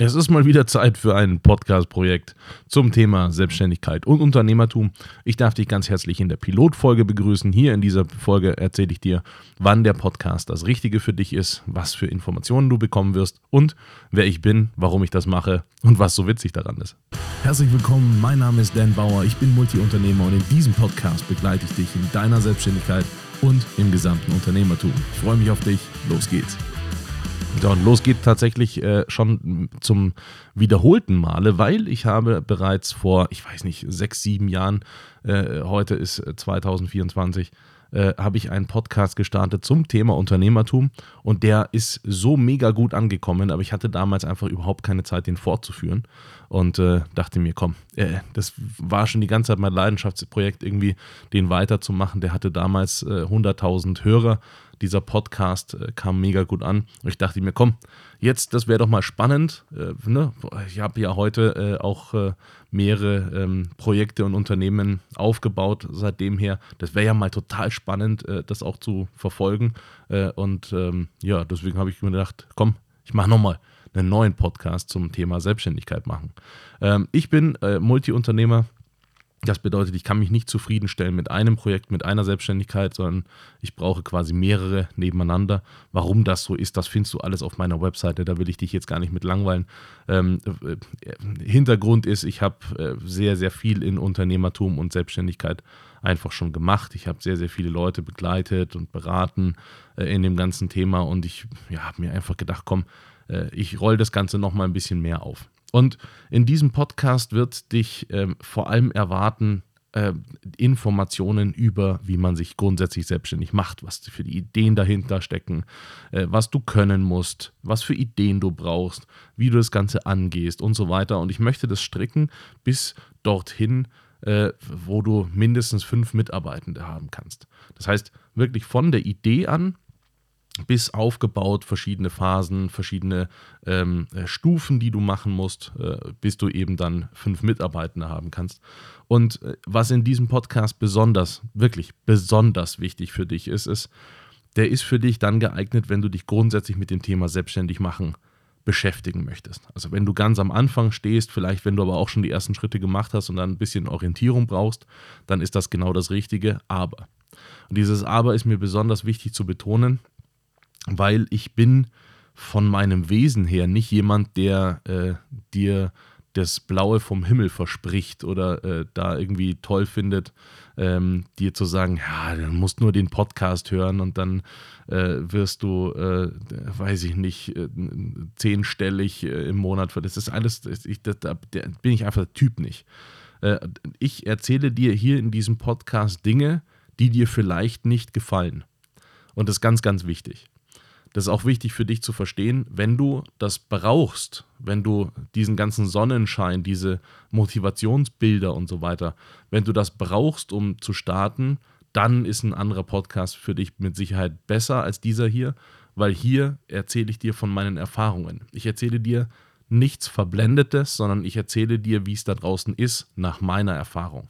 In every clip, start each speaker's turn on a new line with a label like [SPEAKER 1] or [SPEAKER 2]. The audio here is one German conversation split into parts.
[SPEAKER 1] Es ist mal wieder Zeit für ein Podcast-Projekt zum Thema Selbstständigkeit und Unternehmertum. Ich darf dich ganz herzlich in der Pilotfolge begrüßen. Hier in dieser Folge erzähle ich dir, wann der Podcast das Richtige für dich ist, was für Informationen du bekommen wirst und wer ich bin, warum ich das mache und was so witzig daran ist. Herzlich willkommen, mein Name ist Dan Bauer, ich bin Multiunternehmer und in diesem Podcast begleite ich dich in deiner Selbstständigkeit und im gesamten Unternehmertum. Ich freue mich auf dich, los geht's. Ja, und los geht tatsächlich äh, schon zum wiederholten Male, weil ich habe bereits vor, ich weiß nicht, sechs, sieben Jahren, äh, heute ist 2024, äh, habe ich einen Podcast gestartet zum Thema Unternehmertum. Und der ist so mega gut angekommen, aber ich hatte damals einfach überhaupt keine Zeit, den fortzuführen. Und äh, dachte mir, komm, äh, das war schon die ganze Zeit mein Leidenschaftsprojekt, irgendwie den weiterzumachen. Der hatte damals 100.000 äh, Hörer dieser Podcast äh, kam mega gut an. Und ich dachte mir, komm, jetzt, das wäre doch mal spannend. Äh, ne? Ich habe ja heute äh, auch äh, mehrere ähm, Projekte und Unternehmen aufgebaut seitdem her. Das wäre ja mal total spannend, äh, das auch zu verfolgen. Und ähm, ja, deswegen habe ich mir gedacht, komm, ich mache nochmal einen neuen Podcast zum Thema Selbstständigkeit machen. Ähm, ich bin Multiunternehmer das bedeutet, ich kann mich nicht zufriedenstellen mit einem Projekt, mit einer Selbstständigkeit, sondern ich brauche quasi mehrere nebeneinander. Warum das so ist, das findest du alles auf meiner Webseite. Da will ich dich jetzt gar nicht mit langweilen. Ähm, äh, Hintergrund ist, ich habe äh, sehr, sehr viel in Unternehmertum und Selbstständigkeit einfach schon gemacht. Ich habe sehr, sehr viele Leute begleitet und beraten äh, in dem ganzen Thema und ich ja, habe mir einfach gedacht, komm, äh, ich roll das Ganze nochmal ein bisschen mehr auf. Und in diesem Podcast wird dich ähm, vor allem erwarten, äh, Informationen über, wie man sich grundsätzlich selbstständig macht, was für die Ideen dahinter stecken, äh, was du können musst, was für Ideen du brauchst, wie du das Ganze angehst und so weiter. Und ich möchte das stricken bis dorthin, äh, wo du mindestens fünf Mitarbeitende haben kannst. Das heißt, wirklich von der Idee an bis aufgebaut, verschiedene Phasen, verschiedene ähm, äh, Stufen, die du machen musst, äh, bis du eben dann fünf Mitarbeitende haben kannst. Und äh, was in diesem Podcast besonders, wirklich besonders wichtig für dich ist, ist, der ist für dich dann geeignet, wenn du dich grundsätzlich mit dem Thema selbstständig machen beschäftigen möchtest. Also wenn du ganz am Anfang stehst, vielleicht wenn du aber auch schon die ersten Schritte gemacht hast und dann ein bisschen Orientierung brauchst, dann ist das genau das Richtige. Aber, und dieses Aber ist mir besonders wichtig zu betonen, weil ich bin von meinem Wesen her nicht jemand, der äh, dir das Blaue vom Himmel verspricht oder äh, da irgendwie toll findet, ähm, dir zu sagen, ja, du musst nur den Podcast hören und dann äh, wirst du, äh, weiß ich nicht, äh, zehnstellig äh, im Monat. Das ist alles, ich, das, da bin ich einfach der Typ nicht. Äh, ich erzähle dir hier in diesem Podcast Dinge, die dir vielleicht nicht gefallen. Und das ist ganz, ganz wichtig. Das ist auch wichtig für dich zu verstehen, wenn du das brauchst, wenn du diesen ganzen Sonnenschein, diese Motivationsbilder und so weiter, wenn du das brauchst, um zu starten, dann ist ein anderer Podcast für dich mit Sicherheit besser als dieser hier, weil hier erzähle ich dir von meinen Erfahrungen. Ich erzähle dir nichts Verblendetes, sondern ich erzähle dir, wie es da draußen ist, nach meiner Erfahrung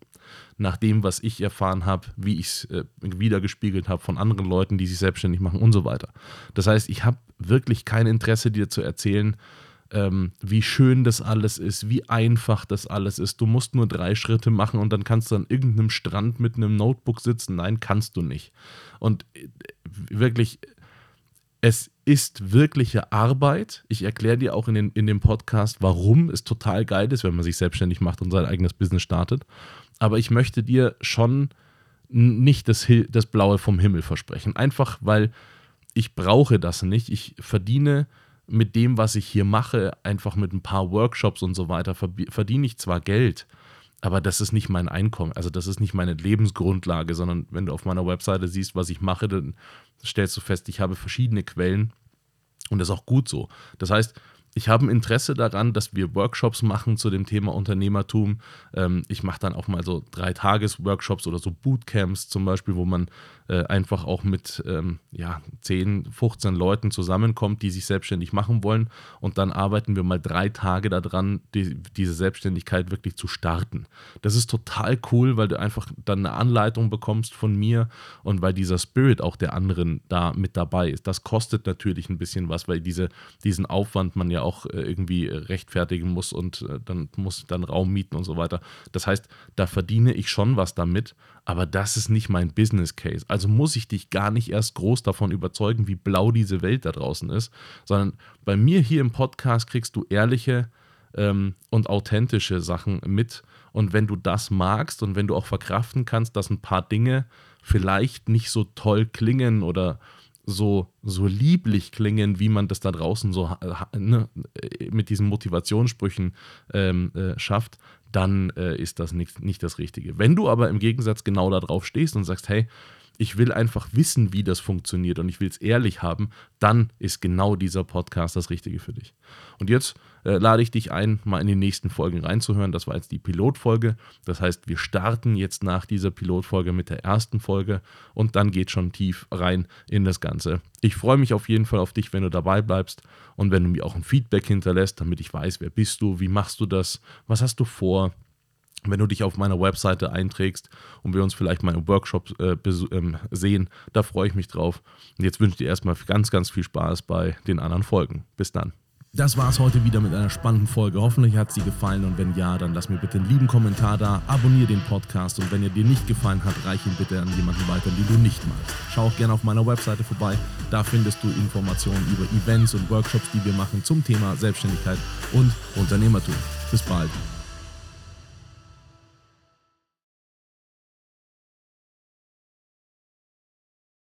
[SPEAKER 1] nach dem, was ich erfahren habe, wie ich es äh, wiedergespiegelt habe von anderen Leuten, die sich selbstständig machen und so weiter. Das heißt, ich habe wirklich kein Interesse, dir zu erzählen, ähm, wie schön das alles ist, wie einfach das alles ist. Du musst nur drei Schritte machen und dann kannst du an irgendeinem Strand mit einem Notebook sitzen. Nein, kannst du nicht. Und äh, wirklich, es ist wirkliche Arbeit. Ich erkläre dir auch in, den, in dem Podcast, warum es total geil ist, wenn man sich selbstständig macht und sein eigenes Business startet aber ich möchte dir schon nicht das, das Blaue vom Himmel versprechen. Einfach weil ich brauche das nicht. Ich verdiene mit dem, was ich hier mache, einfach mit ein paar Workshops und so weiter, verdiene ich zwar Geld, aber das ist nicht mein Einkommen. Also das ist nicht meine Lebensgrundlage, sondern wenn du auf meiner Webseite siehst, was ich mache, dann stellst du fest, ich habe verschiedene Quellen und das ist auch gut so. Das heißt, ich habe ein Interesse daran, dass wir Workshops machen zu dem Thema Unternehmertum. Ähm, ich mache dann auch mal so drei Tages-Workshops oder so Bootcamps zum Beispiel, wo man äh, einfach auch mit ähm, ja, 10, 15 Leuten zusammenkommt, die sich selbstständig machen wollen. Und dann arbeiten wir mal drei Tage daran, die, diese Selbstständigkeit wirklich zu starten. Das ist total cool, weil du einfach dann eine Anleitung bekommst von mir und weil dieser Spirit auch der anderen da mit dabei ist. Das kostet natürlich ein bisschen was, weil diese, diesen Aufwand man ja auch auch äh, irgendwie rechtfertigen muss und äh, dann muss dann Raum mieten und so weiter. Das heißt, da verdiene ich schon was damit, aber das ist nicht mein Business Case. Also muss ich dich gar nicht erst groß davon überzeugen, wie blau diese Welt da draußen ist, sondern bei mir hier im Podcast kriegst du ehrliche ähm, und authentische Sachen mit. Und wenn du das magst und wenn du auch verkraften kannst, dass ein paar Dinge vielleicht nicht so toll klingen oder so, so lieblich klingen, wie man das da draußen so ne, mit diesen Motivationssprüchen ähm, äh, schafft, dann äh, ist das nicht, nicht das Richtige. Wenn du aber im Gegensatz genau darauf stehst und sagst, hey, ich will einfach wissen, wie das funktioniert und ich will es ehrlich haben, dann ist genau dieser Podcast das Richtige für dich. Und jetzt äh, lade ich dich ein, mal in die nächsten Folgen reinzuhören. Das war jetzt die Pilotfolge. Das heißt, wir starten jetzt nach dieser Pilotfolge mit der ersten Folge und dann geht schon tief rein in das Ganze. Ich freue mich auf jeden Fall auf dich, wenn du dabei bleibst und wenn du mir auch ein Feedback hinterlässt, damit ich weiß, wer bist du, wie machst du das, was hast du vor wenn du dich auf meiner Webseite einträgst und wir uns vielleicht mal im Workshop äh, ähm, sehen, da freue ich mich drauf. Und jetzt wünsche ich dir erstmal ganz, ganz viel Spaß bei den anderen Folgen. Bis dann. Das war es heute wieder mit einer spannenden Folge. Hoffentlich hat sie gefallen und wenn ja, dann lass mir bitte einen lieben Kommentar da, abonniere den Podcast und wenn er dir nicht gefallen hat, reiche ihn bitte an jemanden weiter, den du nicht magst. Schau auch gerne auf meiner Webseite vorbei. Da findest du Informationen über Events und Workshops, die wir machen zum Thema Selbstständigkeit und Unternehmertum. Bis bald.